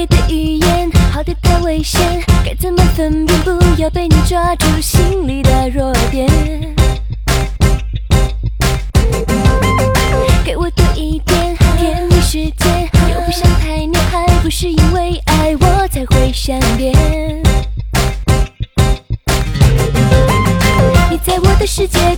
给的语言好的太危险，该怎么分辨？不要被你抓住心里的弱点。给我多一点甜蜜时间，又不想太黏，还不是因为爱我才会善变。你在我的世界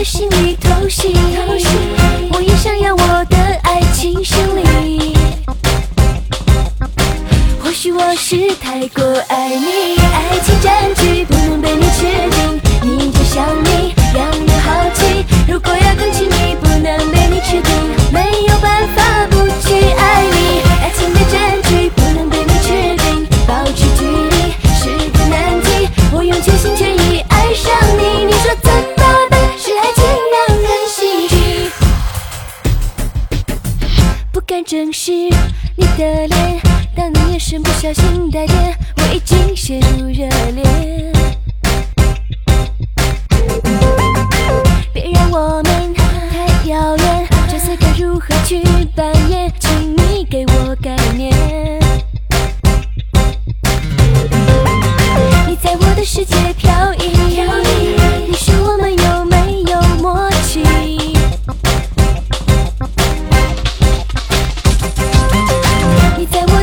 的心里偷袭，我也想要我的爱情胜利。或许我是太过爱你，爱情占据不能被你吃正是你的脸。当你眼神不小心带电，我已经陷入热恋。别让我们太遥远，这次该如何去扮演？请你给我概念。你在我的世界飘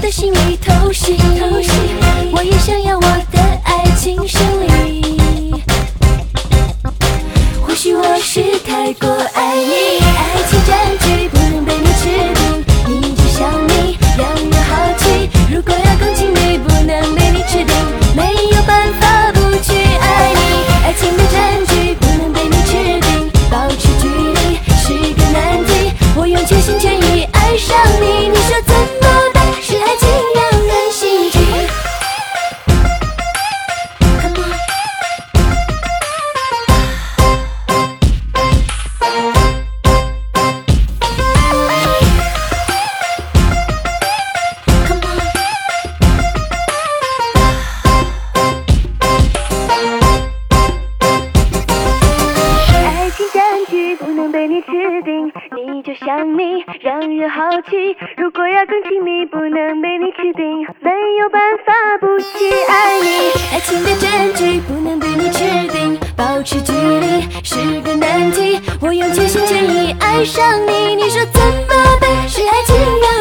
的心里偷袭，我也想要我的爱情胜利。或许我是太过爱你，爱情占据不能被你吃定，你就像你让人好奇。如果要更亲密，不能被你吃定，没有办法不去爱你。爱情的占据不能被你吃定，保持距离是个难题。我用全心全意爱上被你吃定，你就像你让人好奇。如果要更亲密，不能被你吃定，没有办法不去爱你。爱情的证据不能被你吃定，保持距离是个难题。我用全心全意爱上你，你说怎么办？是爱情让